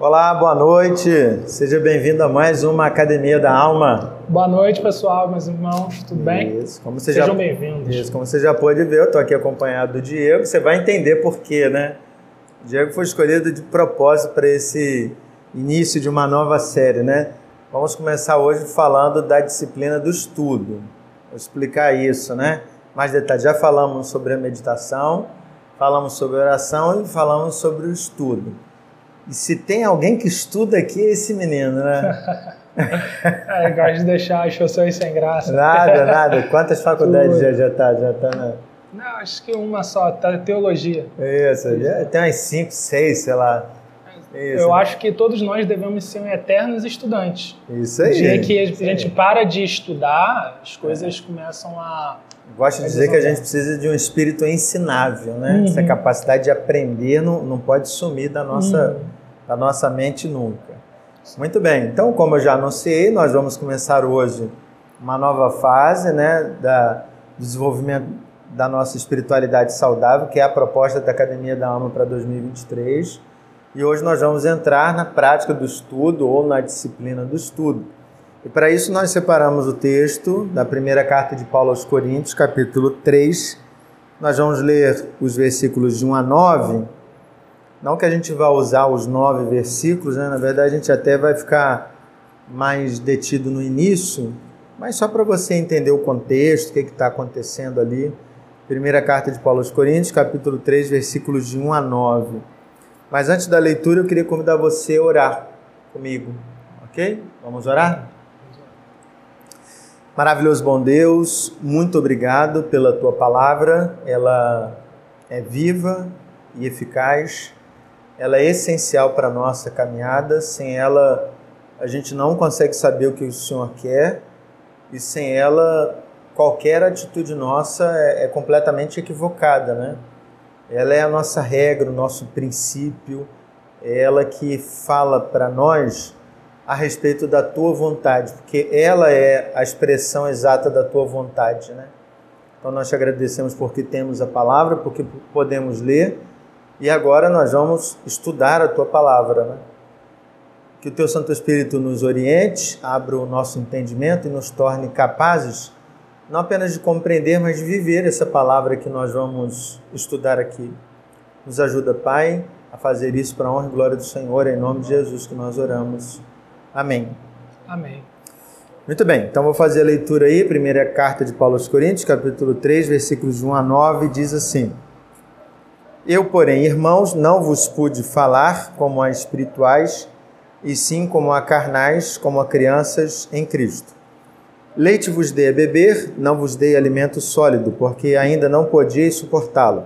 Olá, boa noite. Seja bem-vindo a mais uma Academia da Alma. Boa noite, pessoal, meus irmãos, tudo bem? Isso, como você Sejam já... bem-vindos. Isso, como você já pôde ver, eu estou aqui acompanhado do Diego. Você vai entender por quê, né? O Diego foi escolhido de propósito para esse início de uma nova série, né? Vamos começar hoje falando da disciplina do estudo. Vou explicar isso, né? Mais detalhes. Já falamos sobre a meditação, falamos sobre a oração e falamos sobre o estudo. E se tem alguém que estuda aqui, é esse menino, né? é, gosto de deixar as pessoas sem graça. Nada, nada. Quantas faculdades já, já tá? Já tá na... Não, acho que uma só, tá teologia. Isso, já tem umas cinco, seis, sei lá. Isso. Eu acho que todos nós devemos ser eternos estudantes. Isso aí. Dia que a gente para de estudar, as coisas é. começam a. Gosto de dizer que a gente precisa de um espírito ensinável, né? Uhum. Essa capacidade de aprender não, não pode sumir da nossa. Uhum da nossa mente nunca. Muito bem, então, como eu já anunciei, nós vamos começar hoje uma nova fase né, da, do desenvolvimento da nossa espiritualidade saudável, que é a proposta da Academia da Alma para 2023. E hoje nós vamos entrar na prática do estudo ou na disciplina do estudo. E para isso nós separamos o texto da primeira carta de Paulo aos Coríntios, capítulo 3. Nós vamos ler os versículos de 1 a 9 não que a gente vá usar os nove versículos, né? na verdade a gente até vai ficar mais detido no início, mas só para você entender o contexto, o que está acontecendo ali. Primeira carta de Paulo aos Coríntios, capítulo 3, versículos de 1 a 9. Mas antes da leitura, eu queria convidar você a orar comigo, ok? Vamos orar? Maravilhoso bom Deus, muito obrigado pela tua palavra, ela é viva e eficaz ela é essencial para a nossa caminhada. Sem ela, a gente não consegue saber o que o Senhor quer, e sem ela, qualquer atitude nossa é, é completamente equivocada, né? Ela é a nossa regra, o nosso princípio, é ela que fala para nós a respeito da tua vontade, porque ela é a expressão exata da tua vontade, né? Então nós te agradecemos porque temos a palavra, porque podemos ler e agora nós vamos estudar a tua palavra, né? Que o teu Santo Espírito nos oriente, abra o nosso entendimento e nos torne capazes não apenas de compreender, mas de viver essa palavra que nós vamos estudar aqui. Nos ajuda, Pai, a fazer isso para a honra e glória do Senhor, em nome de Jesus que nós oramos. Amém. Amém. Muito bem, então vou fazer a leitura aí, primeira carta de Paulo aos Coríntios, capítulo 3, versículos 1 a 9, diz assim: eu, porém, irmãos, não vos pude falar como a espirituais, e sim como a carnais, como a crianças em Cristo. Leite vos dei a beber, não vos dei alimento sólido, porque ainda não podíeis suportá-lo.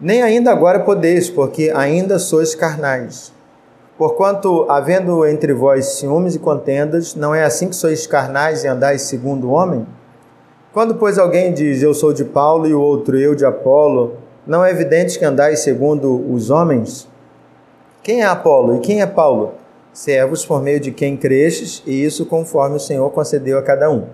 Nem ainda agora podeis, porque ainda sois carnais. Porquanto, havendo entre vós ciúmes e contendas, não é assim que sois carnais e andais segundo o homem? Quando, pois, alguém diz, eu sou de Paulo, e o outro, eu de Apolo, não é evidente que andais segundo os homens? Quem é Apolo e quem é Paulo? Servos por meio de quem cresces, e isso conforme o Senhor concedeu a cada um.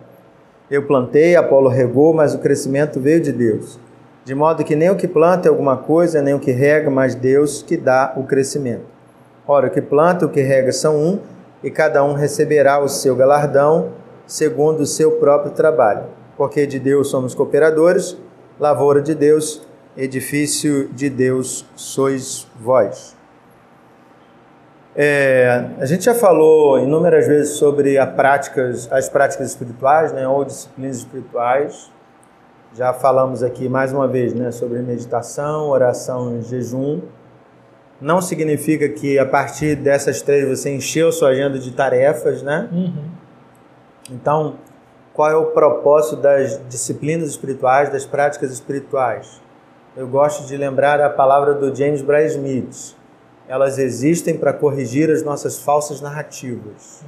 Eu plantei, Apolo regou, mas o crescimento veio de Deus. De modo que nem o que planta é alguma coisa, nem o que rega, mas Deus que dá o crescimento. Ora, o que planta e o que rega são um, e cada um receberá o seu galardão segundo o seu próprio trabalho. Porque de Deus somos cooperadores, lavoura de Deus, edifício de Deus sois vós. É, a gente já falou inúmeras vezes sobre práticas, as práticas espirituais, né, ou disciplinas espirituais. Já falamos aqui mais uma vez né, sobre meditação, oração e jejum. Não significa que a partir dessas três você encheu sua agenda de tarefas, né? Uhum. Então, qual é o propósito das disciplinas espirituais, das práticas espirituais? Eu gosto de lembrar a palavra do James Bray Smith. Elas existem para corrigir as nossas falsas narrativas.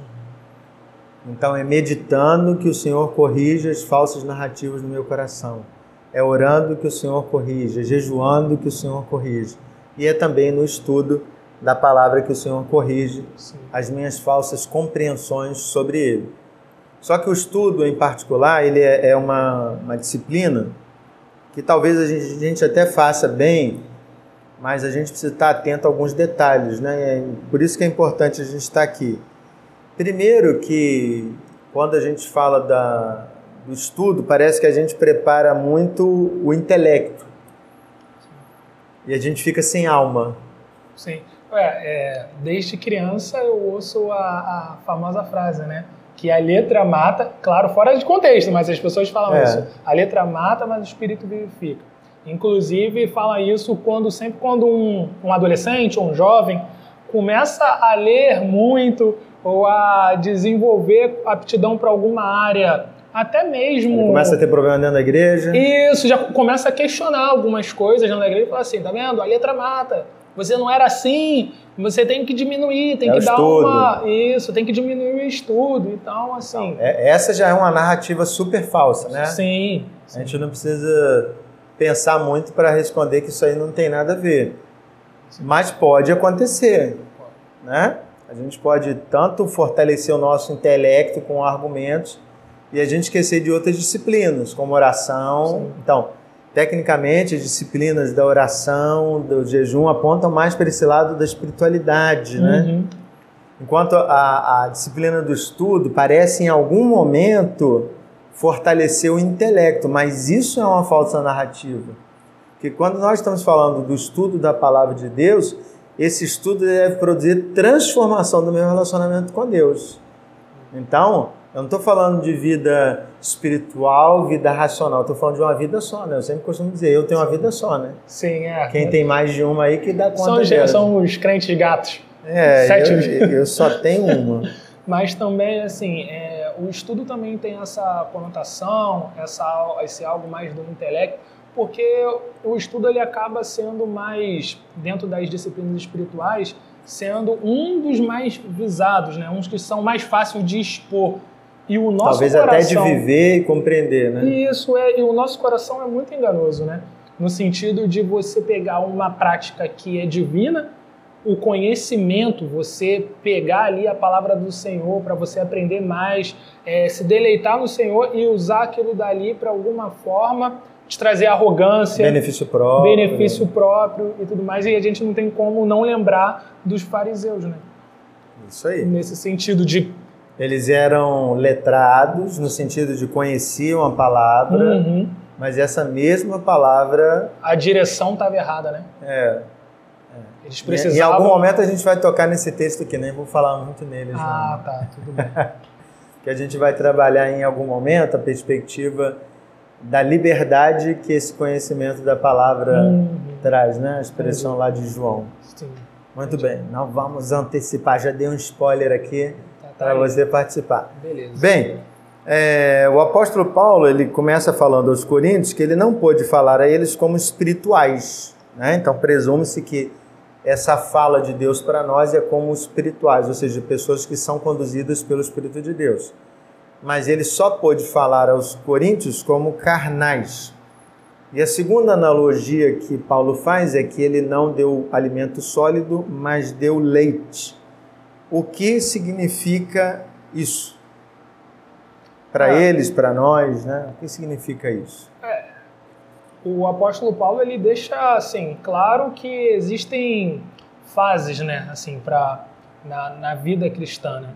Então é meditando que o Senhor corrige as falsas narrativas no meu coração. É orando que o Senhor corrige, é jejuando que o Senhor corrige. E é também no estudo da palavra que o Senhor corrige Sim. as minhas falsas compreensões sobre Ele. Só que o estudo, em particular, ele é, é uma, uma disciplina que talvez a gente, a gente até faça bem mas a gente precisa estar atento a alguns detalhes, né? Por isso que é importante a gente estar aqui. Primeiro que quando a gente fala da, do estudo, parece que a gente prepara muito o intelecto. E a gente fica sem alma. Sim. É, é, desde criança eu ouço a, a, famosa frase, né? Que a letra mata, claro, fora de contexto, mas as pessoas falam é. isso. A letra mata, mas o espírito vivifica. Inclusive fala isso quando sempre quando um, um adolescente ou um jovem começa a ler muito ou a desenvolver aptidão para alguma área, até mesmo. Ele começa a ter problema dentro da igreja. Isso, já começa a questionar algumas coisas dentro da igreja e fala assim: tá vendo? A letra mata. Você não era assim, você tem que diminuir, tem é que dar estudo. uma. Isso, tem que diminuir o estudo. Então, assim. É, essa já é uma narrativa super falsa, né? Sim. A gente não precisa pensar muito para responder que isso aí não tem nada a ver. Mas pode acontecer, né? A gente pode tanto fortalecer o nosso intelecto com argumentos e a gente esquecer de outras disciplinas, como oração. Sim. Então, tecnicamente, as disciplinas da oração, do jejum apontam mais para esse lado da espiritualidade, né? Uhum. Enquanto a, a disciplina do estudo parece em algum momento fortalecer o intelecto, mas isso é uma falsa narrativa. Porque quando nós estamos falando do estudo da palavra de Deus, esse estudo deve produzir transformação do meu relacionamento com Deus. Então, eu não estou falando de vida espiritual, vida racional, estou falando de uma vida só, né? Eu sempre costumo dizer, eu tenho uma vida só, né? Sim, é. Quem tem mais de uma aí que dá conta são, dela. São os crentes gatos. É, Sete. Eu, eu só tenho uma. Mas também, assim, é, o estudo também tem essa conotação, essa, esse algo mais do intelecto, porque o estudo ele acaba sendo mais, dentro das disciplinas espirituais, sendo um dos mais visados, né? uns que são mais fáceis de expor. E o nosso Talvez coração, até de viver e compreender, né? Isso, é, e o nosso coração é muito enganoso, né? No sentido de você pegar uma prática que é divina, o conhecimento, você pegar ali a palavra do Senhor para você aprender mais, é, se deleitar no Senhor e usar aquilo dali para alguma forma te trazer arrogância, benefício próprio, benefício próprio e tudo mais. E a gente não tem como não lembrar dos fariseus, né? Isso aí. Nesse sentido de eles eram letrados no sentido de conheciam a palavra, uhum. mas essa mesma palavra a direção estava errada, né? É. Eles precisavam... Em algum momento a gente vai tocar nesse texto aqui, nem vou falar muito nele. Ah, tá, tudo bem. que a gente vai trabalhar em algum momento a perspectiva da liberdade que esse conhecimento da palavra uhum. traz, né? A expressão uhum. lá de João. Sim. Muito bem, não vamos antecipar, já dei um spoiler aqui para você participar. Beleza. Bem, é, o apóstolo Paulo ele começa falando aos Coríntios que ele não pôde falar a eles como espirituais, né? Então presume-se que essa fala de Deus para nós é como espirituais, ou seja, pessoas que são conduzidas pelo Espírito de Deus. Mas ele só pôde falar aos coríntios como carnais. E a segunda analogia que Paulo faz é que ele não deu alimento sólido, mas deu leite. O que significa isso? Para ah. eles, para nós, né? O que significa isso? É, o apóstolo Paulo ele deixa assim claro que existem fases, né, assim, para na, na vida cristã, né?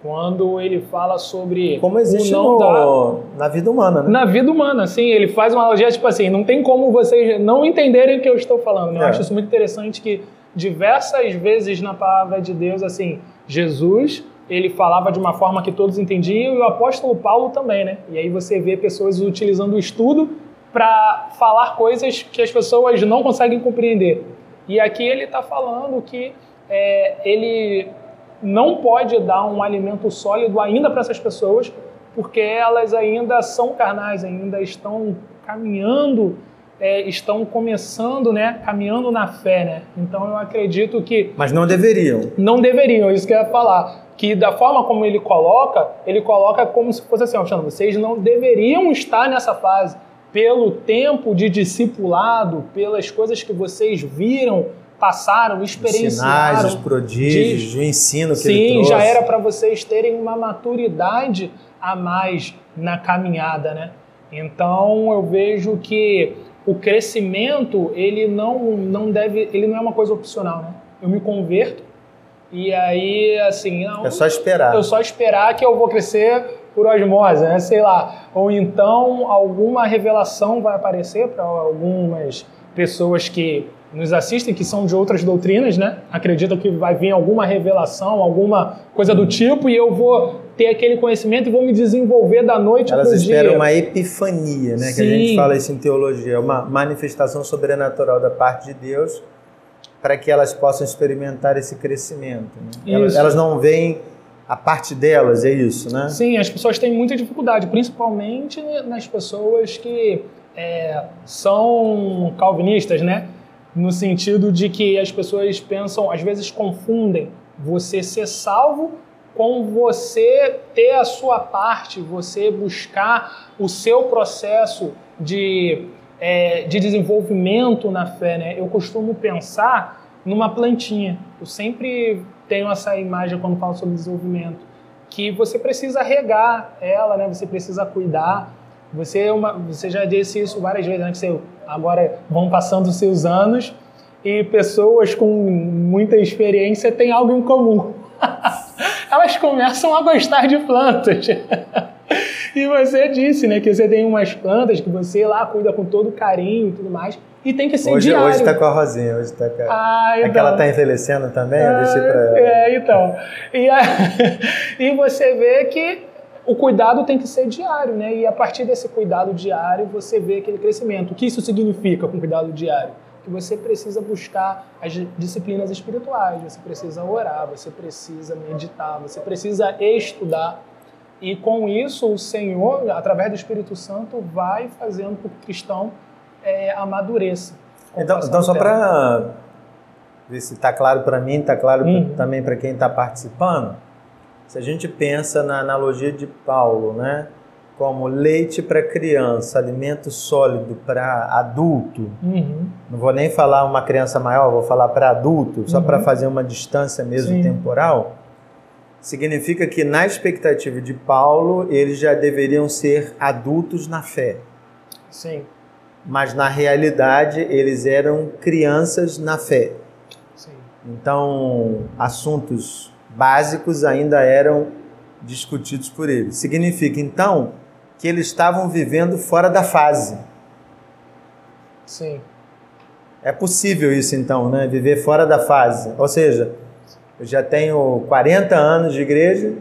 Quando ele fala sobre como existe no, da... na vida humana, né? Na vida humana, sim, ele faz uma analogia tipo assim, não tem como vocês não entenderem o que eu estou falando. Né? Eu acho isso muito interessante que diversas vezes na palavra de Deus, assim, Jesus ele falava de uma forma que todos entendiam e o apóstolo Paulo também, né? E aí você vê pessoas utilizando o estudo para falar coisas que as pessoas não conseguem compreender. E aqui ele está falando que é, ele não pode dar um alimento sólido ainda para essas pessoas, porque elas ainda são carnais, ainda estão caminhando, é, estão começando, né, caminhando na fé, né? Então eu acredito que mas não deveriam. Não deveriam, isso que eu ia falar. Que da forma como ele coloca, ele coloca como se fosse assim, Alexandre, vocês não deveriam estar nessa fase pelo tempo de discipulado, pelas coisas que vocês viram, passaram, experienciaram. Sinais, os prodígios, de... o ensino que Sim, ele trouxe. já era para vocês terem uma maturidade a mais na caminhada, né? Então eu vejo que o crescimento ele não não deve, ele não é uma coisa opcional, né? Eu me converto e aí assim, não, é só esperar. Eu só esperar que eu vou crescer por osmose, né? Sei lá. Ou então alguma revelação vai aparecer para algumas pessoas que nos assistem, que são de outras doutrinas, né? Acreditam que vai vir alguma revelação, alguma coisa do tipo, e eu vou ter aquele conhecimento e vou me desenvolver da noite para o dia. Elas esperam uma epifania, né? Sim. Que a gente fala isso em teologia, uma manifestação sobrenatural da parte de Deus para que elas possam experimentar esse crescimento. Né? Elas, elas não veem a parte delas, é isso, né? Sim, as pessoas têm muita dificuldade, principalmente nas pessoas que é, são calvinistas, né? No sentido de que as pessoas pensam, às vezes confundem você ser salvo com você ter a sua parte, você buscar o seu processo de, é, de desenvolvimento na fé. Né? Eu costumo pensar numa plantinha. Eu sempre tenho essa imagem quando falo sobre desenvolvimento, que você precisa regar ela, né? você precisa cuidar. Você, é uma, você já disse isso várias vezes, né? que você, agora vão passando seus anos e pessoas com muita experiência têm algo em comum. elas começam a gostar de plantas. e você disse, né, que você tem umas plantas que você lá cuida com todo carinho e tudo mais. E tem que ser hoje, diário. Hoje tá com a Rosinha, hoje tá com a... Ah, então. Aquela tá envelhecendo também, eu deixei pra ela. É, então. E, a... e você vê que o cuidado tem que ser diário, né? E a partir desse cuidado diário, você vê aquele crescimento. O que isso significa com cuidado diário? Que você precisa buscar as disciplinas espirituais, você precisa orar, você precisa meditar, você precisa estudar. E com isso, o Senhor, através do Espírito Santo, vai fazendo com que o cristão é, amadureça. Então, então só para ver se está claro para mim, está claro uhum. também para quem está participando, se a gente pensa na analogia de Paulo, né? Como leite para criança, alimento sólido para adulto. Uhum. Não vou nem falar uma criança maior, vou falar para adulto, só uhum. para fazer uma distância mesmo Sim. temporal. Significa que na expectativa de Paulo, eles já deveriam ser adultos na fé. Sim. Mas na realidade, eles eram crianças na fé. Sim. Então, assuntos básicos ainda eram discutidos por ele. Significa então que eles estavam vivendo fora da fase. Sim. É possível isso então, né? Viver fora da fase. Ou seja, eu já tenho 40 anos de igreja,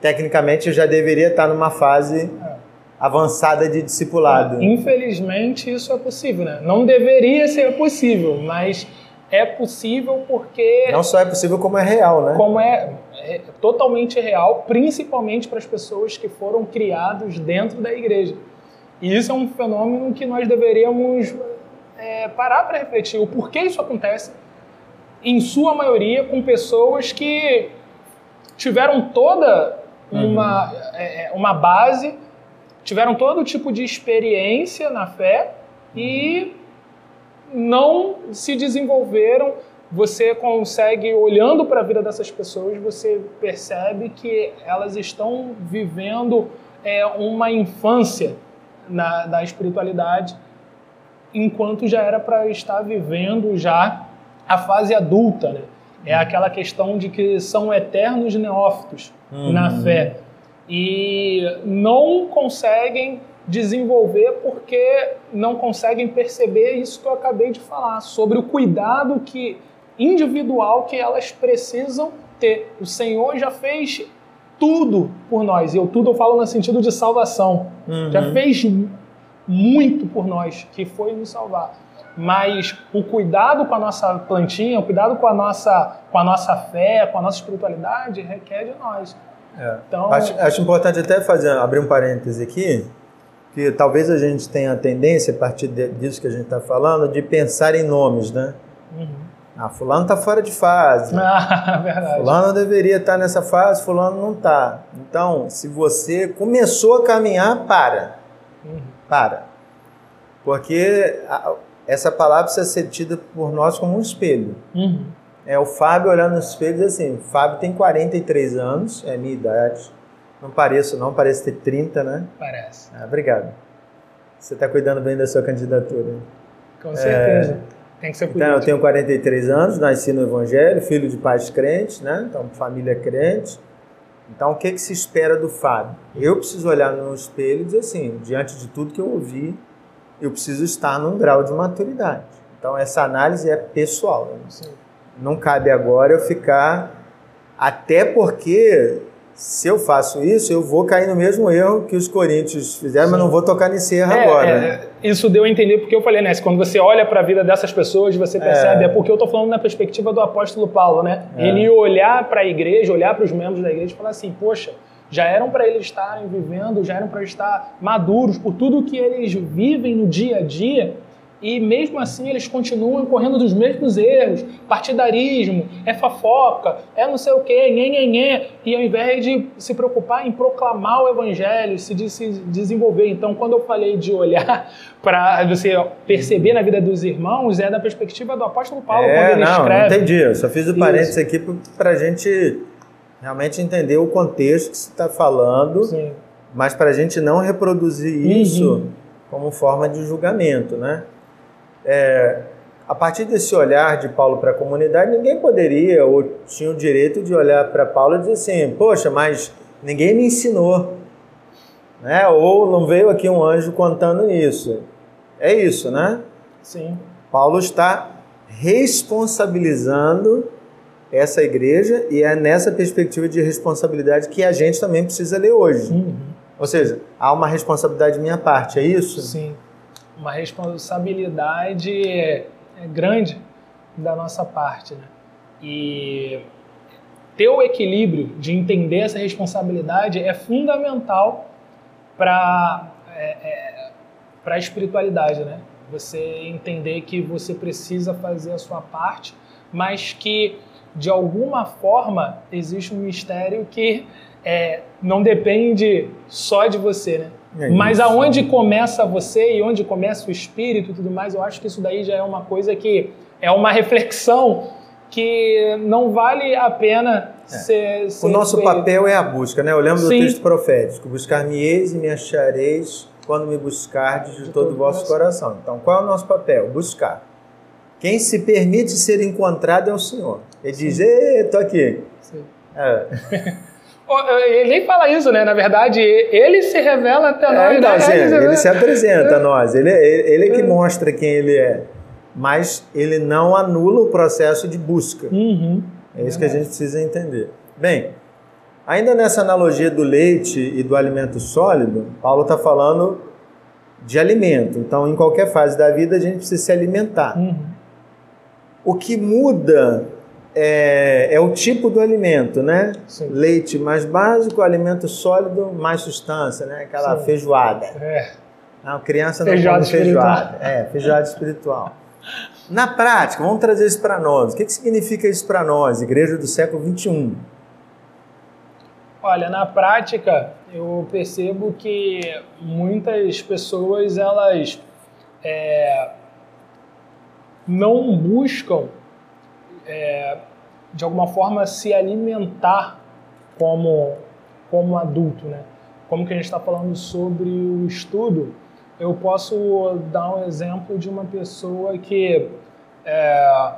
tecnicamente eu já deveria estar numa fase é. avançada de discipulado. Infelizmente isso é possível, né? Não deveria ser possível, mas é possível porque. Não só é possível, como é real, né? Como é, é totalmente real, principalmente para as pessoas que foram criados dentro da igreja. E isso é um fenômeno que nós deveríamos é, parar para refletir. O porquê isso acontece, em sua maioria, com pessoas que tiveram toda uma, uhum. é, uma base, tiveram todo tipo de experiência na fé e não se desenvolveram. Você consegue, olhando para a vida dessas pessoas, você percebe que elas estão vivendo é, uma infância na, da espiritualidade, enquanto já era para estar vivendo já a fase adulta, né? É aquela questão de que são eternos neófitos uhum. na fé e não conseguem desenvolver porque não conseguem perceber isso que eu acabei de falar sobre o cuidado que individual que elas precisam ter. O Senhor já fez tudo por nós. E eu tudo eu falo no sentido de salvação. Uhum. Já fez muito por nós, que foi nos salvar. Mas o cuidado com a nossa plantinha, o cuidado com a nossa, com a nossa fé, com a nossa espiritualidade, requer de nós. É. Então, acho, acho importante até fazer abrir um parêntese aqui que talvez a gente tenha a tendência, a partir disso que a gente está falando, de pensar em nomes, né? Uhum. Ah, fulano está fora de fase. Ah, verdade. Fulano deveria estar tá nessa fase, fulano não está. Então, se você começou a caminhar, para. Uhum. Para. Porque essa palavra precisa ser tida por nós como um espelho. Uhum. É o Fábio olhando no espelho e diz assim, Fábio tem 43 anos, é a minha idade. Não pareço, não, parece ter 30, né? Parece. Ah, obrigado. Você está cuidando bem da sua candidatura. Com certeza. É... Tem que ser cuidado. Então, eu tenho 43 anos, nasci no Evangelho, filho de pais crentes, né? Então, família crente. Então, o que, que se espera do Fábio? Eu preciso olhar no espelho e dizer assim, diante de tudo que eu ouvi, eu preciso estar num grau de maturidade. Então, essa análise é pessoal. Né? Não cabe agora eu ficar. Até porque se eu faço isso, eu vou cair no mesmo erro que os coríntios fizeram, Sim. mas não vou tocar nesse erro é, agora. É, né? Isso deu a entender porque eu falei, né? Quando você olha para a vida dessas pessoas, você percebe, é, é porque eu estou falando na perspectiva do apóstolo Paulo, né? É. Ele olhar para a igreja, olhar para os membros da igreja e falar assim, poxa, já eram para eles estarem vivendo, já eram para estar maduros por tudo que eles vivem no dia a dia, e mesmo assim eles continuam correndo dos mesmos erros, partidarismo, é fofoca, é não sei o quê, nhê, nhê, nhê, e ao invés de se preocupar em proclamar o evangelho, se, de, se desenvolver. Então, quando eu falei de olhar para você perceber na vida dos irmãos, é da perspectiva do apóstolo Paulo, é, quando ele não, escreve. Não, entendi, eu só fiz o parênteses aqui para a gente realmente entender o contexto que você está falando, Sim. mas para a gente não reproduzir uhum. isso como forma de julgamento, né? É, a partir desse olhar de Paulo para a comunidade, ninguém poderia ou tinha o direito de olhar para Paulo e dizer assim: Poxa, mas ninguém me ensinou. Né? Ou não veio aqui um anjo contando isso. É isso, né? Sim. Paulo está responsabilizando essa igreja e é nessa perspectiva de responsabilidade que a gente também precisa ler hoje. Uhum. Ou seja, há uma responsabilidade minha parte, é isso? Sim uma responsabilidade é, grande da nossa parte, né? E ter o equilíbrio de entender essa responsabilidade é fundamental para é, é, para a espiritualidade, né? Você entender que você precisa fazer a sua parte, mas que de alguma forma existe um mistério que é, não depende só de você, né? É Mas aonde começa você e onde começa o espírito e tudo mais, eu acho que isso daí já é uma coisa que é uma reflexão que não vale a pena é. ser, ser, O nosso feito. papel é a busca, né? Eu lembro Sim. do texto profético: buscar-me-eis e me achareis quando me buscardes de, de todo o vosso coração. coração. Então, qual é o nosso papel? Buscar. Quem se permite ser encontrado é o Senhor. Ele Sim. diz: Estou aqui. Sim. É. Ele nem fala isso, né? Na verdade, ele se revela até é, nós. Então, né? assim, ele, ele se apresenta a nós. Ele, ele, ele é que mostra quem ele é. Mas ele não anula o processo de busca. Uhum. É isso que a gente precisa entender. Bem, ainda nessa analogia do leite e do alimento sólido, Paulo está falando de alimento. Então, em qualquer fase da vida, a gente precisa se alimentar. Uhum. O que muda é, é o tipo do alimento, né? Sim. Leite mais básico, alimento sólido, mais substância, né? Aquela Sim. feijoada. É. Não, criança não feijoada come feijoada. É, feijoada espiritual. Na prática, vamos trazer isso para nós. O que, que significa isso para nós, igreja do século 21? Olha, na prática, eu percebo que muitas pessoas elas é, não buscam é, de alguma forma, se alimentar como, como adulto, né? Como que a gente está falando sobre o estudo, eu posso dar um exemplo de uma pessoa que, é,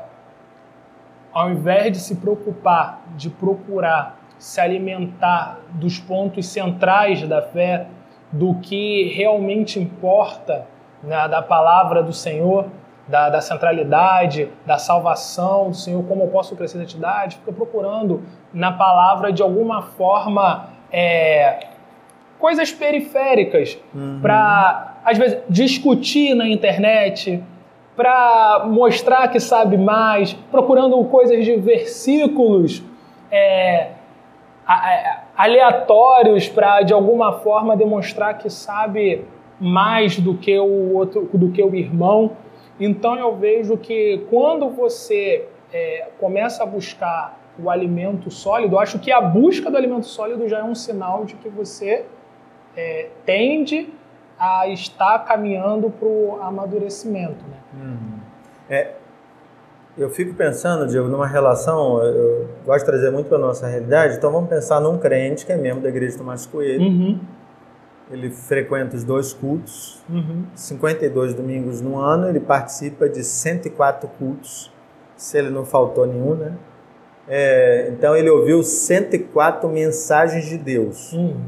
ao invés de se preocupar, de procurar se alimentar dos pontos centrais da fé, do que realmente importa né, da palavra do Senhor, da, da, centralidade, da salvação do Senhor, como eu posso crescer na entidade, fica procurando na palavra de alguma forma é, coisas periféricas uhum. para, às vezes, discutir na internet, para mostrar que sabe mais, procurando coisas de versículos é, aleatórios para, de alguma forma, demonstrar que sabe mais do que o outro, do que o irmão. Então eu vejo que quando você é, começa a buscar o alimento sólido, acho que a busca do alimento sólido já é um sinal de que você é, tende a estar caminhando para o amadurecimento. Né? Uhum. É, eu fico pensando, Diego, numa relação, eu gosto de trazer muito para a nossa realidade, então vamos pensar num crente que é membro da igreja do Tomás Coelho. Uhum. Ele frequenta os dois cultos, uhum. 52 domingos no ano, ele participa de 104 cultos, se ele não faltou nenhum, né? É, então ele ouviu 104 mensagens de Deus. Uhum.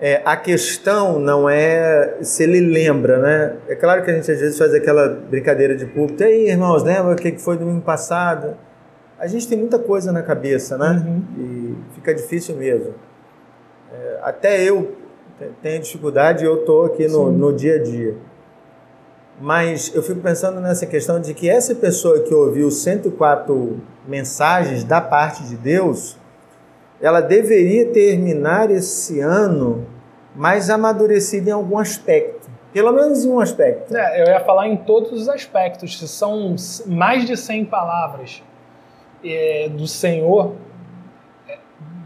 É, a questão não é se ele lembra, né? É claro que a gente às vezes faz aquela brincadeira de público. E aí, irmãos, lembra o que foi domingo passado? A gente tem muita coisa na cabeça, né? Uhum. E fica difícil mesmo. É, até eu tenho dificuldade e eu estou aqui no, no dia a dia. Mas eu fico pensando nessa questão de que essa pessoa que ouviu 104 mensagens da parte de Deus, ela deveria terminar esse ano mais amadurecida em algum aspecto. Pelo menos em um aspecto. É, eu ia falar em todos os aspectos. São mais de 100 palavras é, do Senhor.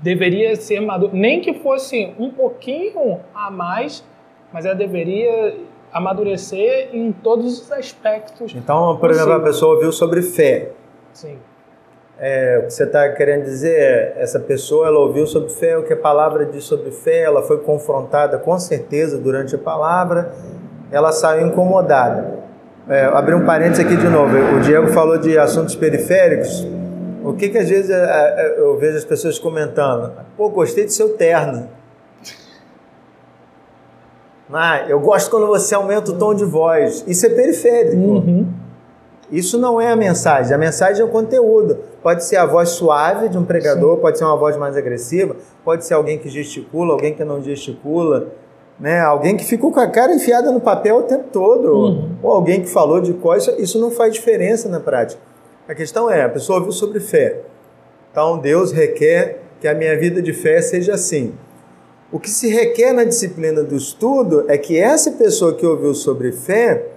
Deveria ser maduro. Nem que fosse um pouquinho a mais, mas ela deveria amadurecer em todos os aspectos. Então, por exemplo, a pessoa ouviu sobre fé. Sim. É, o que você está querendo dizer é, essa pessoa ela ouviu sobre fé, o que a palavra diz sobre fé, ela foi confrontada com certeza durante a palavra, ela saiu incomodada. É, abrir um parênteses aqui de novo, o Diego falou de assuntos periféricos, o que que às vezes é, é, eu vejo as pessoas comentando? Pô, gostei do seu terno. Ah, eu gosto quando você aumenta o tom de voz. Isso é periférico. Uhum. Isso não é a mensagem. A mensagem é o conteúdo. Pode ser a voz suave de um pregador, Sim. pode ser uma voz mais agressiva, pode ser alguém que gesticula, alguém que não gesticula, né? Alguém que ficou com a cara enfiada no papel o tempo todo, uhum. ou alguém que falou de coisa. Isso não faz diferença na prática. A questão é, a pessoa ouviu sobre fé. Então Deus requer que a minha vida de fé seja assim. O que se requer na disciplina do estudo é que essa pessoa que ouviu sobre fé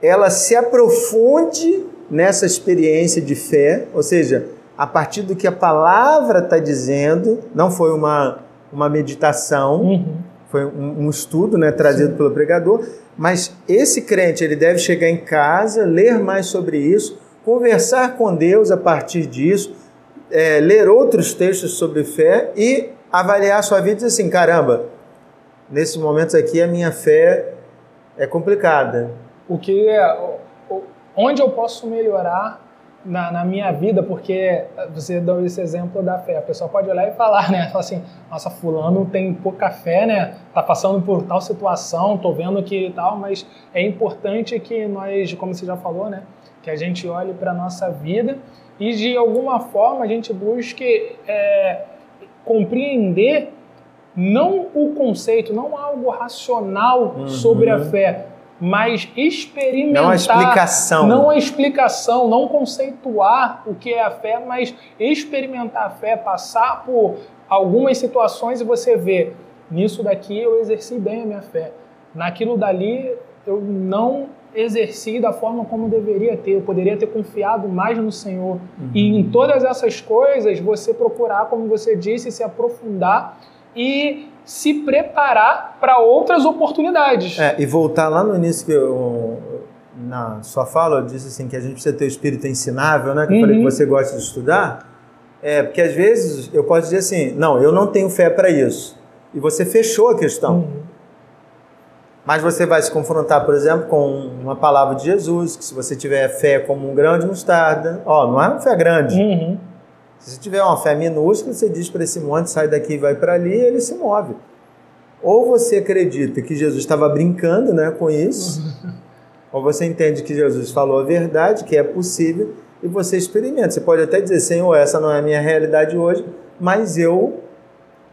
ela se aprofunde nessa experiência de fé, ou seja, a partir do que a palavra está dizendo, não foi uma, uma meditação, uhum. foi um, um, estudo né, trazido Sim. pelo pregador, mas esse crente ele deve chegar em casa, ler mais sobre isso, conversar com Deus a partir disso, é, ler outros textos sobre fé e avaliar a sua vida e dizer assim, caramba, nesses momentos aqui a minha fé é complicada, o que onde eu posso melhorar na, na, minha vida, porque você deu esse exemplo da fé. A pessoa pode olhar e falar, né? Assim, nossa, fulano tem pouca fé, né? Tá passando por tal situação, tô vendo que tal, mas é importante que nós, como você já falou, né? Que a gente olhe para nossa vida e de alguma forma a gente busque é, compreender não o conceito, não algo racional uhum. sobre a fé, mas experimentar. Não a explicação. Não a explicação, não conceituar o que é a fé, mas experimentar a fé, passar por algumas situações e você vê, nisso daqui eu exerci bem a minha fé. Naquilo dali eu não exerci da forma como deveria ter, eu poderia ter confiado mais no Senhor. Uhum. E em todas essas coisas, você procurar, como você disse, se aprofundar e se preparar para outras oportunidades. É, e voltar lá no início que eu, na sua fala, eu disse assim que a gente precisa ter o espírito ensinável, né? Que uhum. eu falei que uhum. você gosta de estudar. É, porque às vezes eu posso dizer assim, não, eu não tenho fé para isso. E você fechou a questão. Uhum. Mas você vai se confrontar, por exemplo, com uma palavra de Jesus, que se você tiver fé como um grão de mostarda, ó, não é uma fé grande. Uhum se você tiver uma fé minúscula, você diz para esse monte, sai daqui e vai para ali, e ele se move. Ou você acredita que Jesus estava brincando né, com isso, ou você entende que Jesus falou a verdade, que é possível, e você experimenta. Você pode até dizer, Senhor, essa não é a minha realidade hoje, mas eu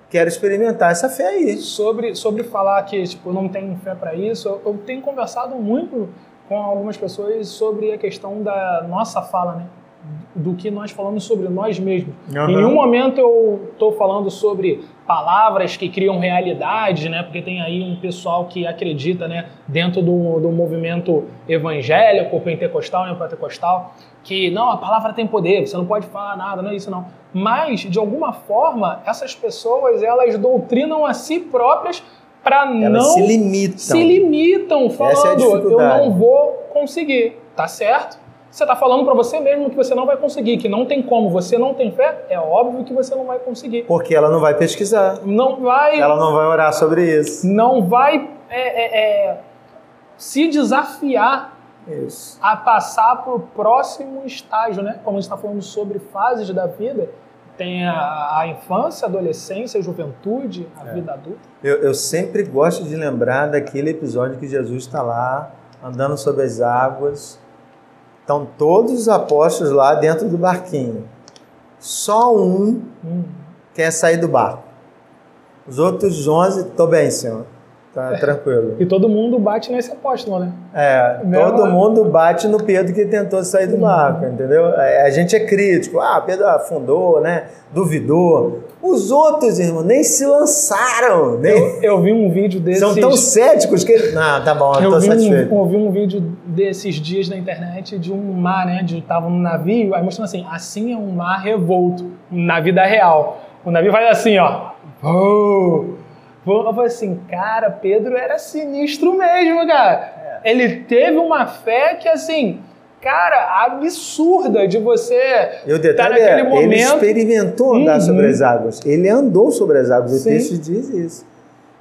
quero experimentar essa fé aí. Sobre, sobre falar que tipo, não tem fé para isso, eu, eu tenho conversado muito com algumas pessoas sobre a questão da nossa fala, né? Do que nós falamos sobre nós mesmos. Uhum. Em nenhum momento eu estou falando sobre palavras que criam realidade, né? Porque tem aí um pessoal que acredita, né, dentro do, do movimento evangélico, pentecostal, né, pentecostal, que não, a palavra tem poder, você não pode falar nada, não é isso não. Mas de alguma forma essas pessoas elas doutrinam a si próprias para não se limitam. Se limitam falando, é eu não vou conseguir, tá certo? Você está falando para você mesmo que você não vai conseguir, que não tem como, você não tem fé, é óbvio que você não vai conseguir. Porque ela não vai pesquisar. Não vai. Ela não vai orar sobre isso. Não vai é, é, é, se desafiar Isso. a passar para o próximo estágio, né? Como a gente está falando sobre fases da vida, tem a, a infância, a adolescência, a juventude, a É. vida adulta. Eu, eu sempre gosto de lembrar daquele episódio que Jesus está lá, andando sobre as águas. Estão todos os apóstolos lá dentro do barquinho. Só um quer sair do barco. Os outros 11, tô bem, senhor. Tá tranquilo. E todo mundo bate nesse apóstolo, né? É, Mesmo- todo mundo bate no Pedro que tentou sair do barco, entendeu? É, A gente é crítico. Ah, Pedro afundou, né? Duvidou. Os outros, irmão, nem se lançaram. Nem... Eu, eu vi um vídeo desses. São tão céticos que. Não, tá bom, eu Eu tô vi, satisfeito. um, eu vi um vídeo desses dias na internet de um mar, né? De tava num navio, aí mostrando assim, assim é um mar revolto, na vida real. O navio faz assim, ó. Oh, eu falei assim, cara, Pedro era sinistro mesmo, cara. É. Ele teve uma fé que, assim, cara, absurda de você E o estar detalhe naquele é, ele momento. experimentou andar Uhum. sobre as águas. Ele andou sobre as águas. O Sim. texto diz isso.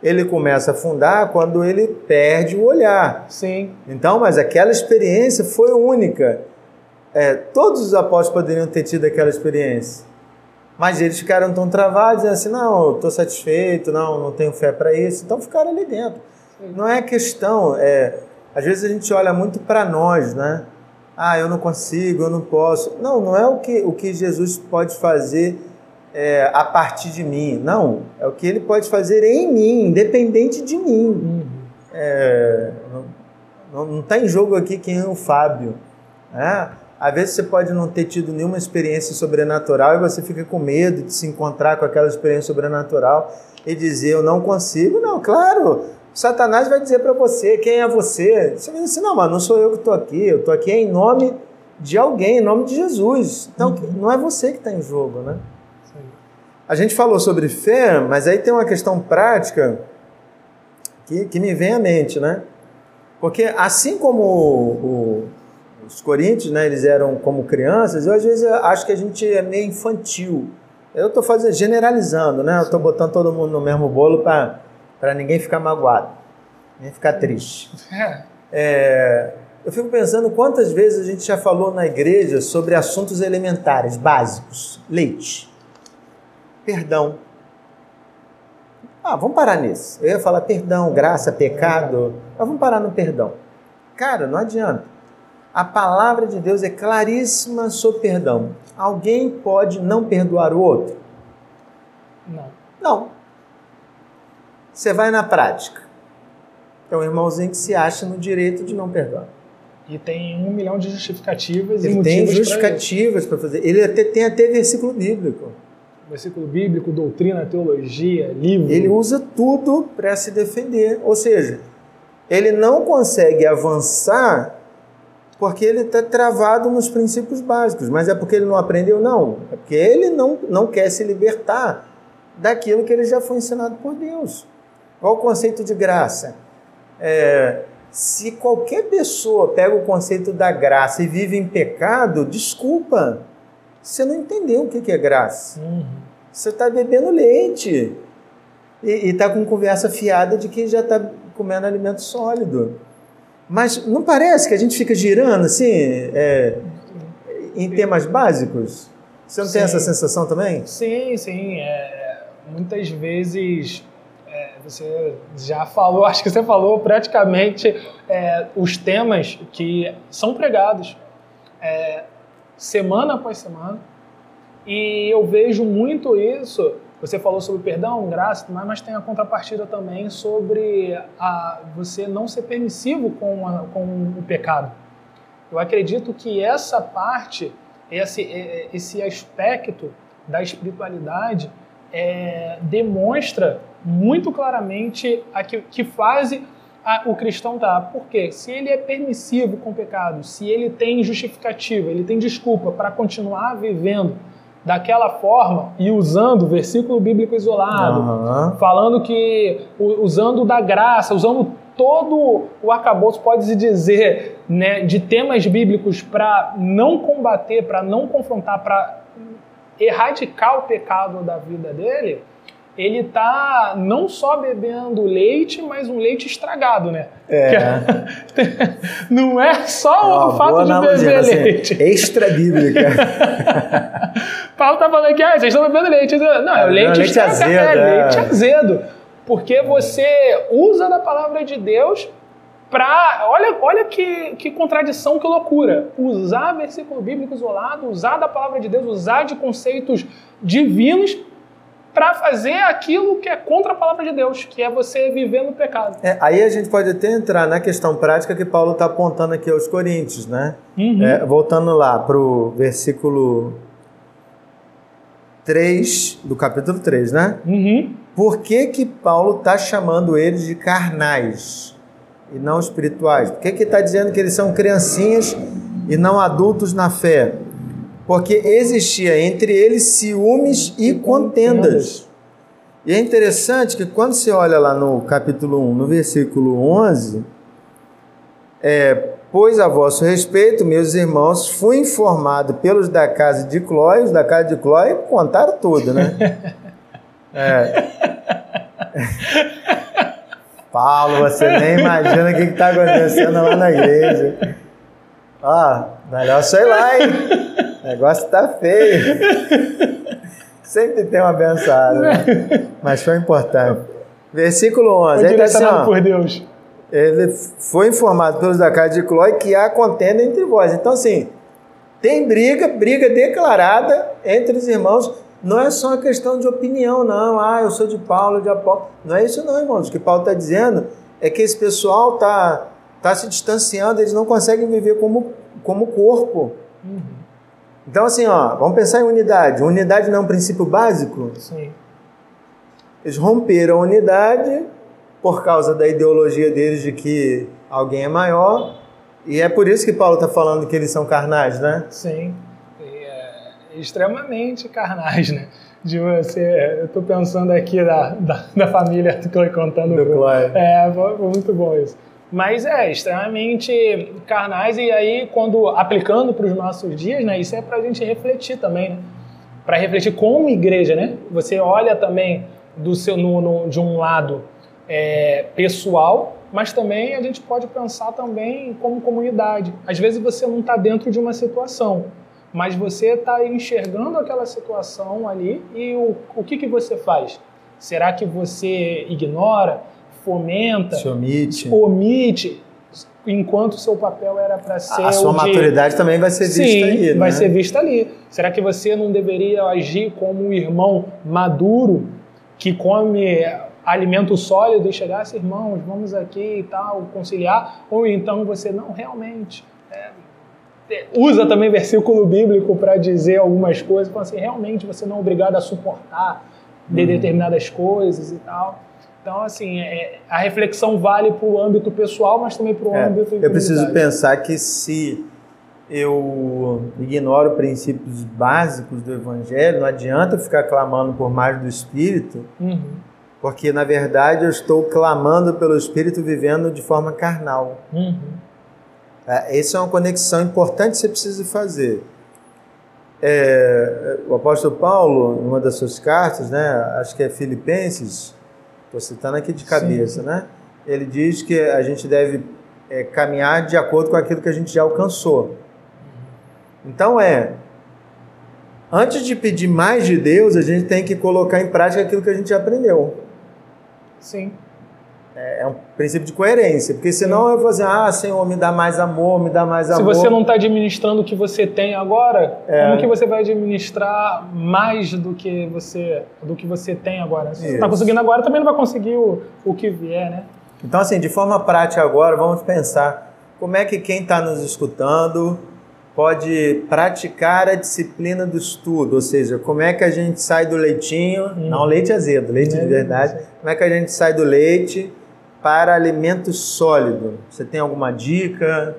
Ele começa a afundar quando ele perde o olhar. Sim, Então, mas aquela experiência foi única. É, todos os apóstolos poderiam ter tido aquela experiência. Mas eles ficaram tão travados, dizendo assim, não, estou satisfeito, não, não tenho fé para isso. Então ficaram ali dentro. Não é questão, é, às vezes a gente olha muito para nós, né? Ah, eu não consigo, eu não posso. Não, não é o que, o que Jesus pode fazer é, a partir de mim. Não, é o que ele pode fazer em mim, independente de mim. Uhum. É, não está em jogo aqui quem é o Fábio. né? Às vezes você pode não ter tido nenhuma experiência sobrenatural e você fica com medo de se encontrar com aquela experiência sobrenatural e dizer eu não consigo. Não, claro, Satanás vai dizer para você quem é você. Você vai dizer assim, não, mas não sou eu que estou aqui, eu estou aqui em nome de alguém, em nome de Jesus. Então não é você que está em jogo, né? Sim. A gente falou sobre fé, mas aí tem uma questão prática que, que me vem à mente, né? Porque assim como o- o- os coríntios, né, eles eram como crianças, eu às vezes acho que a gente é meio infantil. Eu estou fazendo generalizando, né? Eu estou botando todo mundo no mesmo bolo para ninguém ficar magoado, nem ficar triste. É. É, eu fico pensando quantas vezes a gente já falou na igreja sobre assuntos elementares, básicos. Leite. Perdão. Ah, vamos parar nisso. Eu ia falar perdão, graça, pecado. Mas vamos parar no perdão. Cara, não adianta. A palavra de Deus é claríssima sobre perdão. Alguém pode não perdoar o outro? Não. Não. Você vai na prática. Tem um irmãozinho que se acha no direito de não perdoar. E tem um milhão de justificativas e Ele motivos tem justificativas para fazer. Ele até, tem até versículo bíblico. Versículo bíblico, doutrina, teologia, livro. Ele usa tudo para se defender. Ou seja, ele não consegue avançar porque ele está travado nos princípios básicos. Mas é porque ele não aprendeu? Não. É porque ele não, não quer se libertar daquilo que ele já foi ensinado por Deus. Qual o conceito de graça? É, se qualquer pessoa pega o conceito da graça e vive em pecado, desculpa, você não entendeu o que é graça. Uhum. Você está bebendo leite e está com conversa fiada de que já está comendo alimento sólido. Mas não parece que a gente fica girando assim, é, em temas básicos? Você não tem Sim. essa sensação também? Sim, sim. é, muitas vezes você já falou, acho que você falou praticamente é, os temas que são pregados é, semana após semana. E eu vejo muito isso. Você falou sobre perdão, graça, mais, mas tem a contrapartida também sobre a, você não ser permissivo com, a- com o pecado. Eu acredito que essa parte, esse, é, esse aspecto da espiritualidade é, demonstra muito claramente a que, que fase a- o cristão está. Porque se ele é permissivo com o pecado, se ele tem justificativa, ele tem desculpa para continuar vivendo daquela forma e usando versículo bíblico isolado, Aham. falando que usando da graça, usando todo o arcabouço, pode-se dizer, né, de temas bíblicos para não combater, para não confrontar, para erradicar o pecado da vida dele, ele tá não só bebendo leite, mas um leite estragado, né? É. não é só o fato de beber assim, leite. Extra bíblica. Paulo tá falando que ah, vocês estão bebendo leite. Não, é o leite, leite estragado, azedo. É, é, leite azedo. Porque você usa da palavra de Deus para. Olha, olha que, que contradição, que loucura. Usar versículo bíblico isolado, usar da palavra de Deus, usar de conceitos divinos para fazer aquilo que é contra a palavra de Deus, que é você viver no pecado. É, aí a gente pode até entrar na questão prática que Paulo está apontando aqui aos Coríntios, né? Uhum. É, voltando lá para o versículo 3, do capítulo 3, né? Uhum. Por que, que Paulo está chamando eles de carnais e não espirituais? Por que está dizendo que eles são criancinhas e não adultos na fé? Porque existia entre eles ciúmes e contendas. E é interessante que quando você olha lá no capítulo 1, no versículo 11, é, pois a vosso respeito, meus irmãos, fui informado pelos da casa de Clói, os da casa de Clói contaram tudo, né? É. Paulo, você nem imagina o que está acontecendo lá na igreja. Ó, melhor sei lá, hein? O negócio tá feio. Sempre tem uma abençoada, né? Mas foi importante. Versículo 11. Foi assim, ó, por Deus. Ele foi informado pelos da casa de Clói que há contenda entre vós. Então, assim, tem briga, briga declarada entre os irmãos. Não é só uma questão de opinião, não. Ah, eu sou de Paulo, de Apolo. Não é isso, não, irmãos. O que Paulo está dizendo é que esse pessoal está tá se distanciando, eles não conseguem viver como, como corpo. Uhum. Então, assim, ó, vamos pensar em unidade. Unidade não é um princípio básico? Sim. Eles romperam a unidade por causa da ideologia deles de que alguém é maior. E é por isso que Paulo está falando que eles são carnais, né? Sim. É extremamente carnais, né? De você. Eu estou pensando aqui da, da, da família contando. Do Chloe. É, foi muito bom isso. Mas é extremamente carnais, e aí, quando aplicando para os nossos dias, né, isso é para a gente refletir também, né? Para refletir como igreja, né? Você olha também do seu, no, no de um lado é, pessoal, mas também a gente pode pensar também como comunidade. Às vezes você não está dentro de uma situação, mas você está enxergando aquela situação ali e o, o que, que você faz? Será que você ignora? Fomenta, se omite. omite enquanto o seu papel era para ser. A sua maturidade também vai ser vista Sim, ali. Vai né? ser vista ali. Será que você não deveria agir como um irmão maduro que come alimento sólido e chegasse, irmãos, vamos aqui e tal, conciliar? Ou então você não realmente. É, é usa também versículo bíblico para dizer algumas coisas, fala assim, realmente você não é obrigado a suportar de uhum. determinadas coisas e tal. Então, assim, é, a reflexão vale para o âmbito pessoal, mas também para o é, âmbito Eu preciso pensar que se eu ignoro princípios básicos do Evangelho, não adianta ficar clamando por mais do Espírito, uhum. porque na verdade eu estou clamando pelo Espírito vivendo de forma carnal. Uhum. É, essa é uma conexão importante que você precisa fazer. É, o apóstolo Paulo, em uma das suas cartas, né, acho que é Filipenses, Estou citando aqui de cabeça, Sim. né? Ele diz que a gente deve é, caminhar de acordo com aquilo que a gente já alcançou. Então é, antes de pedir mais de Deus, a gente tem que colocar em prática aquilo que a gente já aprendeu. Sim. É, é um princípio de coerência, porque senão eu vou dizer, ah, Senhor, me dá mais amor, me dá mais amor. Se você não está administrando o que você tem agora, é. como que você vai administrar mais do que você, do que você tem agora? Se você está conseguindo agora, também não vai conseguir o, o que vier, né? Então, assim, de forma prática agora, vamos pensar como é que quem está nos escutando pode praticar a disciplina do estudo, ou seja, como é que a gente sai do leitinho, hum. não leite azedo, leite é, de verdade, como é que a gente sai do leite para alimento sólido? Você tem alguma dica?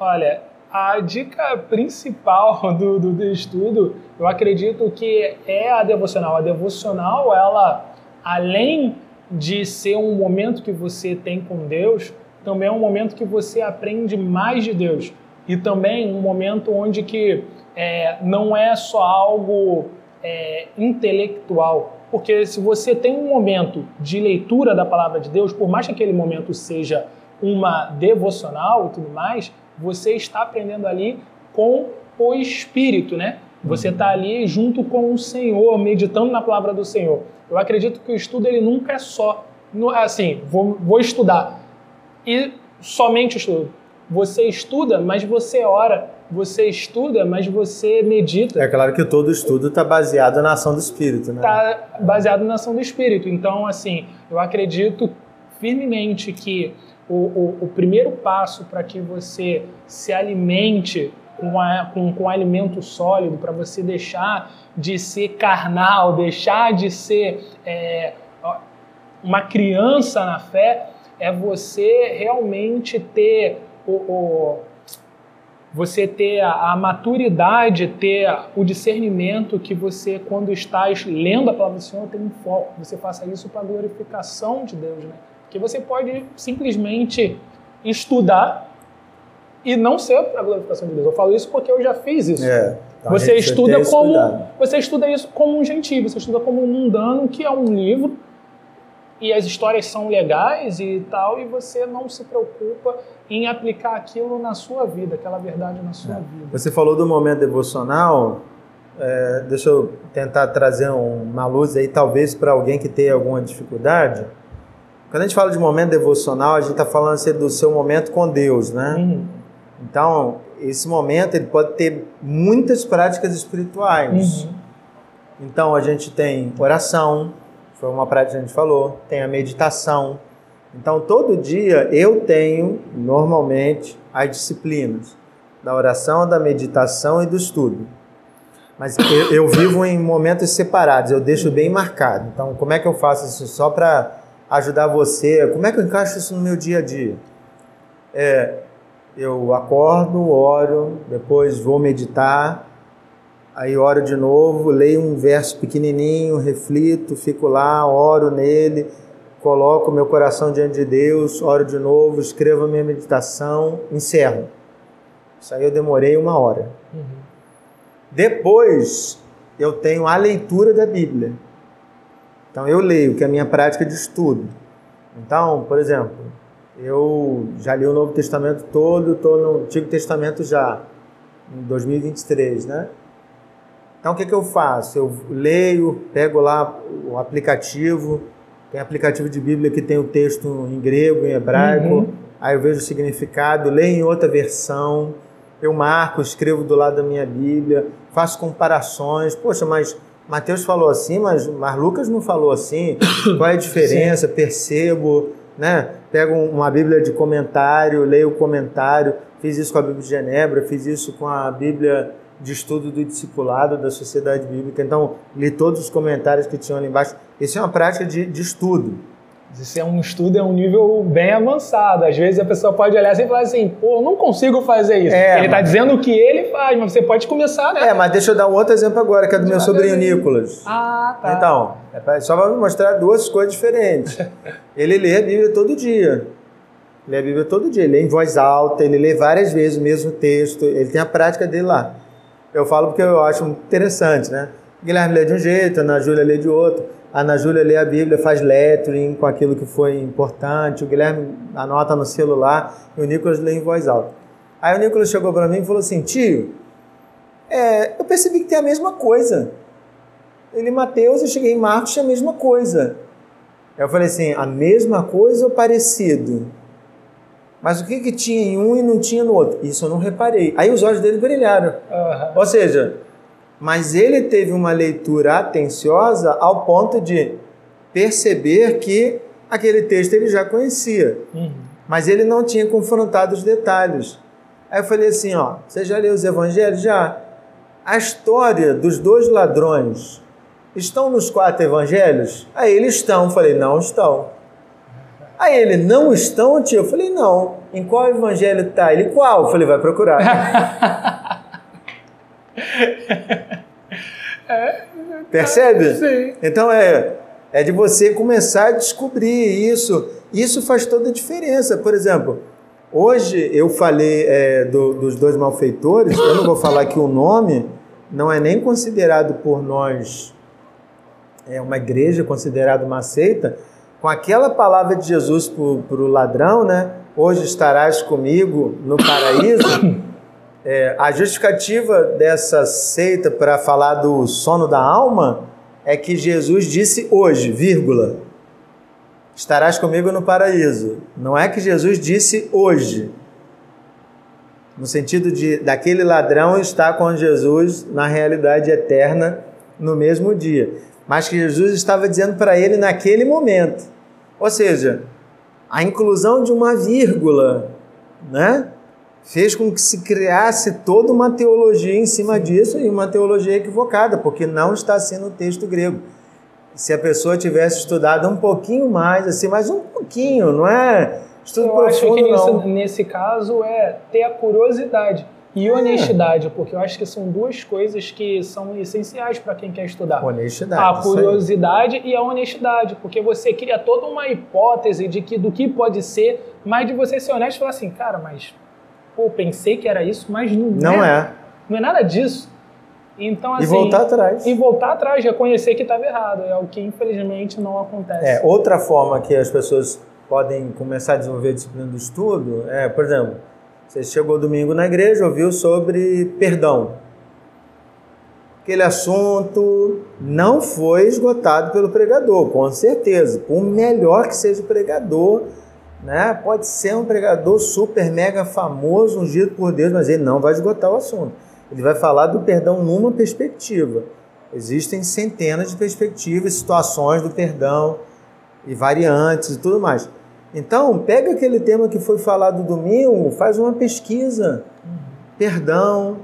Olha, a dica principal do, do, do, estudo, eu acredito que é a devocional. A devocional, ela, além de ser um momento que você tem com Deus, também é um momento que você aprende mais de Deus. E também um momento onde que é, não é só algo é, intelectual. Porque se você tem um momento de leitura da palavra de Deus, por mais que aquele momento seja uma devocional e tudo mais, você está aprendendo ali com o Espírito, né? Você está ali junto com o Senhor, meditando na palavra do Senhor. Eu acredito que o estudo ele nunca é só, assim, vou, vou estudar e somente estudo. Você estuda, mas você ora. Você estuda, mas você medita. É claro que todo estudo está baseado na ação do Espírito, né? Está baseado na ação do Espírito. Então, assim, eu acredito firmemente que o, o, o primeiro passo para que você se alimente com, a, com, com alimento sólido, para você deixar de ser carnal, deixar de ser é, uma criança na fé, é você realmente ter o, o você ter a, a, maturidade, ter o discernimento que você, quando está lendo a palavra do Senhor, tem um foco. Você faça isso para a glorificação de Deus, né? Porque você pode simplesmente estudar e não ser para a glorificação de Deus. Eu falo isso porque eu já fiz isso. É, você estuda como você estuda isso como um gentil, você estuda como um mundano, que é um livro e as histórias são legais e tal, e você não se preocupa em aplicar aquilo na sua vida, aquela verdade na sua é. vida. Você falou do momento devocional, é, deixa eu tentar trazer uma luz aí, talvez para alguém que tenha alguma dificuldade. Quando a gente fala de momento devocional, a gente está falando assim, do seu momento com Deus, né? Uhum. Então, esse momento ele pode ter muitas práticas espirituais. Uhum. Então, a gente tem oração, foi uma prática que a gente falou, tem a meditação. Então, todo dia eu tenho, normalmente, as disciplinas da oração, da meditação e do estudo. Mas eu, eu vivo em momentos separados, eu deixo bem marcado. Então, como é que eu faço isso só para ajudar você? Como é que eu encaixo isso no meu dia a dia? É, eu acordo, oro, depois vou meditar, aí oro de novo, leio um verso pequenininho, reflito, fico lá, oro nele, coloco meu coração diante de Deus, oro de novo, escrevo a minha meditação, encerro. Isso aí eu demorei uma hora. Uhum. Depois eu tenho a leitura da Bíblia. Então eu leio, que é a minha prática de estudo. Então, por exemplo, eu já li o Novo Testamento todo, estou no Antigo Testamento já, em 2023, né? Então o que, que eu faço? Eu leio, pego lá o aplicativo, tem aplicativo de Bíblia que tem o texto em grego, em hebraico, uhum. aí eu vejo o significado, leio em outra versão, eu marco, escrevo do lado da minha Bíblia, faço comparações. Poxa, mas Mateus falou assim, mas, mas Lucas não falou assim. Qual é a diferença? Sim. Percebo, né? Pego uma Bíblia de comentário, leio o comentário. Fiz isso com a Bíblia de Genebra, fiz isso com a Bíblia de estudo do discipulado da Sociedade Bíblica. Então, li todos os comentários que tinham ali embaixo. Isso é uma prática de, de estudo. Isso é um estudo, é um nível bem avançado. Às vezes a pessoa pode olhar assim e falar assim, pô, não consigo fazer isso. É, ele está dizendo o que ele faz, mas você pode começar, né? É, mas deixa eu dar um outro exemplo agora, que é do meu sobrinho Nicolas. Ah, tá. Então, é só para mostrar duas coisas diferentes. ele lê a Bíblia todo dia. Lê a Bíblia todo dia. Ele lê em voz alta, ele lê várias vezes o mesmo texto. Ele tem a prática dele lá. Eu falo porque eu acho interessante, né? Guilherme lê de um jeito, Ana Júlia lê de outro. A Ana Júlia lê a Bíblia, faz lettering com aquilo que foi importante. O Guilherme anota no celular e o Nicolas lê em voz alta. Aí o Nicolas chegou para mim e falou assim: Tio, é, eu percebi que tem a mesma coisa. Ele, Mateus, eu cheguei em Marcos, tinha a mesma coisa. Eu falei assim: a mesma coisa ou parecido? Mas o que, que tinha em um e não tinha no outro? Isso eu não reparei. Aí os olhos dele brilharam. Uhum. Ou seja, mas ele teve uma leitura atenciosa ao ponto de perceber que aquele texto ele já conhecia, uhum. mas ele não tinha confrontado os detalhes. Aí eu falei assim, ó, você já leu os evangelhos? Já. A história dos dois ladrões estão nos quatro evangelhos? Aí eles estão. Eu falei, não estão. Aí ele, não estão, tio? Eu falei, não. Em qual evangelho está? Ele, qual? Eu falei, vai procurar. É, Percebe? Sim. Então é É de você começar a descobrir isso. Isso faz toda a diferença. Por exemplo, hoje eu falei é, do, dos dois malfeitores, eu não vou falar que o nome não é nem considerado por nós é uma igreja considerada uma seita, com aquela palavra de Jesus para o ladrão, né? Hoje estarás comigo no paraíso. É, a justificativa dessa seita para falar do sono da alma é que Jesus disse hoje, vírgula, estarás comigo no paraíso. Não é que Jesus disse hoje, no sentido de daquele ladrão estar com Jesus na realidade eterna no mesmo dia mas que Jesus estava dizendo para ele naquele momento. Ou seja, a inclusão de uma vírgula, né? Fez com que se criasse toda uma teologia em cima disso e uma teologia equivocada, porque não está sendo o texto grego. Se a pessoa tivesse estudado um pouquinho mais, assim, mas um pouquinho, não é estudo Eu profundo, acho que nisso, nesse caso é ter a curiosidade e honestidade, porque eu acho que são duas coisas que são essenciais para quem quer estudar. Honestidade. A curiosidade e a honestidade, porque você cria toda uma hipótese de que do que pode ser, mas de você ser honesto e falar assim, cara, mas pô, pensei que era isso, mas não, não é. é. Não é nada disso. Então, assim, e voltar atrás. E voltar atrás, reconhecer que estava errado. É o que infelizmente não acontece. É, outra forma que as pessoas podem começar a desenvolver a disciplina do estudo é, por exemplo, você chegou domingo na igreja, ouviu sobre perdão. Aquele assunto não foi esgotado pelo pregador, com certeza. Por melhor que seja o pregador, né? Pode ser um pregador super mega famoso, ungido por Deus, mas ele não vai esgotar o assunto. Ele vai falar do perdão numa perspectiva. Existem centenas de perspectivas, situações do perdão e variantes e tudo mais. Então, pega aquele tema que foi falado domingo, faz uma pesquisa. Perdão,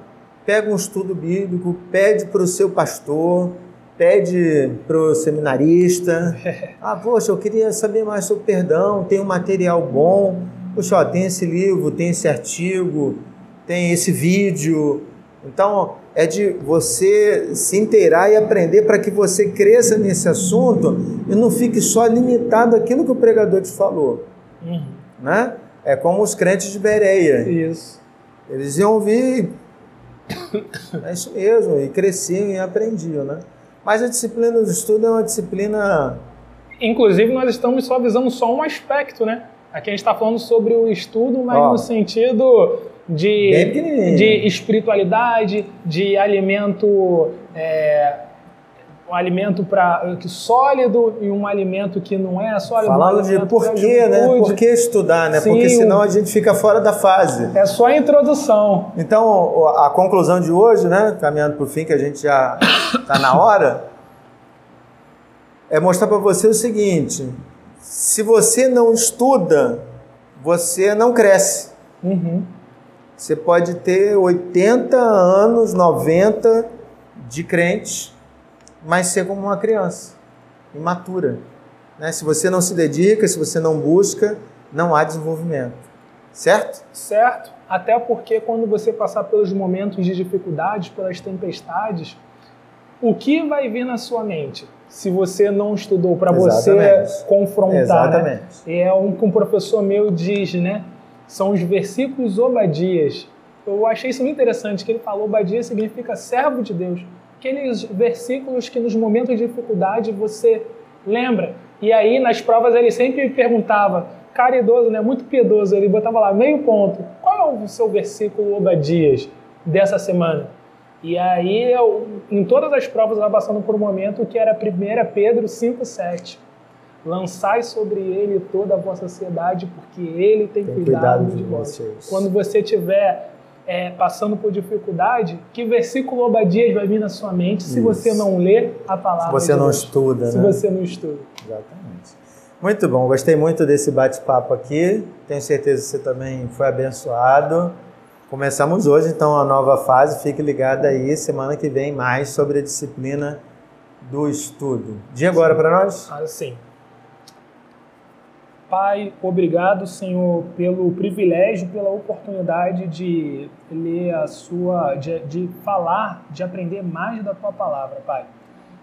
pega um estudo bíblico, pede para o seu pastor, pede para o seminarista. Ah, poxa, eu queria saber mais sobre perdão, tem um material bom. Poxa, ó, tem esse livro, tem esse artigo, tem esse vídeo. Então, é de você se inteirar e aprender para que você cresça nesse assunto e não fique só limitado àquilo que o pregador te falou. Uhum. Né? É como os crentes de Bereia. Isso. Eles iam ouvir, é isso mesmo, e cresciam e aprendiam, né? Mas a disciplina do estudo é uma disciplina... Inclusive, nós estamos só visando só um aspecto, né? Aqui a gente está falando sobre o estudo, mas Ó, no sentido de, de espiritualidade, de alimento, é, um alimento para sólido e um alimento que não é sólido. Falando um de porquê, né? Por que estudar, né? Sim, Porque senão a gente fica fora da fase. É só a introdução. Então, a conclusão de hoje, né? Caminhando para o fim, que a gente já está na hora, é mostrar para você o seguinte: se você não estuda, você não cresce. Uhum. Você pode ter 80 anos, 90 de crente, mas ser como uma criança, imatura. Né? Se você não se dedica, se você não busca, não há desenvolvimento. Certo? Certo. Até porque quando você passar pelos momentos de dificuldades, pelas tempestades, o que vai vir na sua mente? Se você não estudou para você confrontar. Né? Exatamente. Né? É um que um professor meu diz, né? São os versículos Obadias. Eu achei isso muito interessante, que ele falou Obadia significa servo de Deus. Aqueles versículos que nos momentos de dificuldade você lembra. E aí nas provas ele sempre perguntava, caridoso, né, muito piedoso, ele botava lá meio ponto. Qual é o seu versículo Obadias dessa semana? E aí, eu, em todas as provas, estava passando por um momento que era 1 Pedro 5,7 lançai sobre ele toda a vossa ansiedade, porque ele tem, tem cuidado, cuidado, de, de vós. Vocês. Quando você estiver é, passando por dificuldade, que versículo Obadias vai vir na sua mente se Isso. você não ler a palavra Se você não Deus. estuda, Se né? você não estuda. Exatamente. Muito bom, gostei muito desse bate-papo aqui. Tenho certeza que você também foi abençoado. Começamos hoje, então, a nova fase. Fique ligado aí, semana que vem, mais sobre a disciplina do estudo. Dia agora para nós? Ah, sim. Pai, obrigado, Senhor, pelo privilégio, pela oportunidade de ler a sua, de, de falar, de aprender mais da tua palavra, Pai.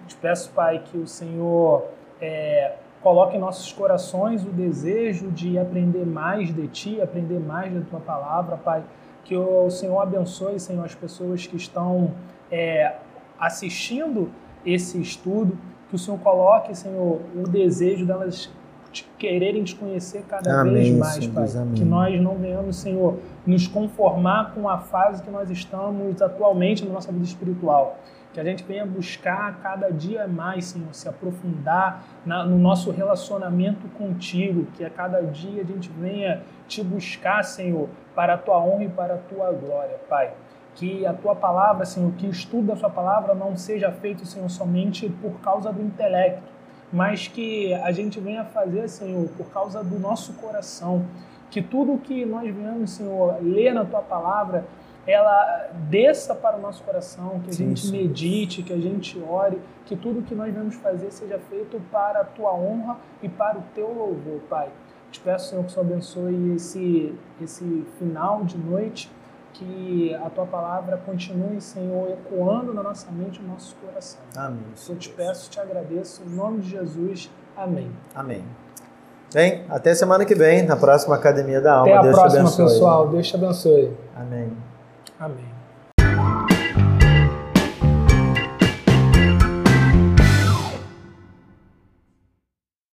Te peço, Pai, que o Senhor é, coloque em nossos corações o desejo de aprender mais de Ti, aprender mais da Tua palavra, Pai. Que o Senhor abençoe, Senhor, as pessoas que estão é, assistindo esse estudo, que o Senhor coloque, Senhor, o desejo delas quererem te conhecer cada Amém, vez mais, Senhor Pai. Deus. Que nós não venhamos, Senhor, nos conformar com a fase que nós estamos atualmente na nossa vida espiritual. Que a gente venha buscar cada dia mais, Senhor, se aprofundar na, no nosso relacionamento contigo. Que a cada dia a gente venha te buscar, Senhor, para a tua honra e para a tua glória, Pai que a tua palavra, Senhor, que o estudo da sua palavra não seja feito, Senhor, somente por causa do intelecto, mas que a gente venha fazer, Senhor, por causa do nosso coração. Que tudo que nós venhamos, Senhor, ler na tua palavra, ela desça para o nosso coração, que a Sim, gente sim. medite, que a gente ore, que tudo que nós vamos fazer seja feito para a tua honra e para o teu louvor, Pai. Te peço, Senhor, que o Senhor abençoe esse, esse final de noite, que a tua palavra continue, Senhor, ecoando na nossa mente e no nosso coração. Amém. Eu te peço, te agradeço, em nome de Jesus. Amém. Amém. Bem, até semana que vem, na próxima Academia da Alma. Até a Deus te próxima, abençoe. pessoal. Deus te abençoe. Amém. Amém.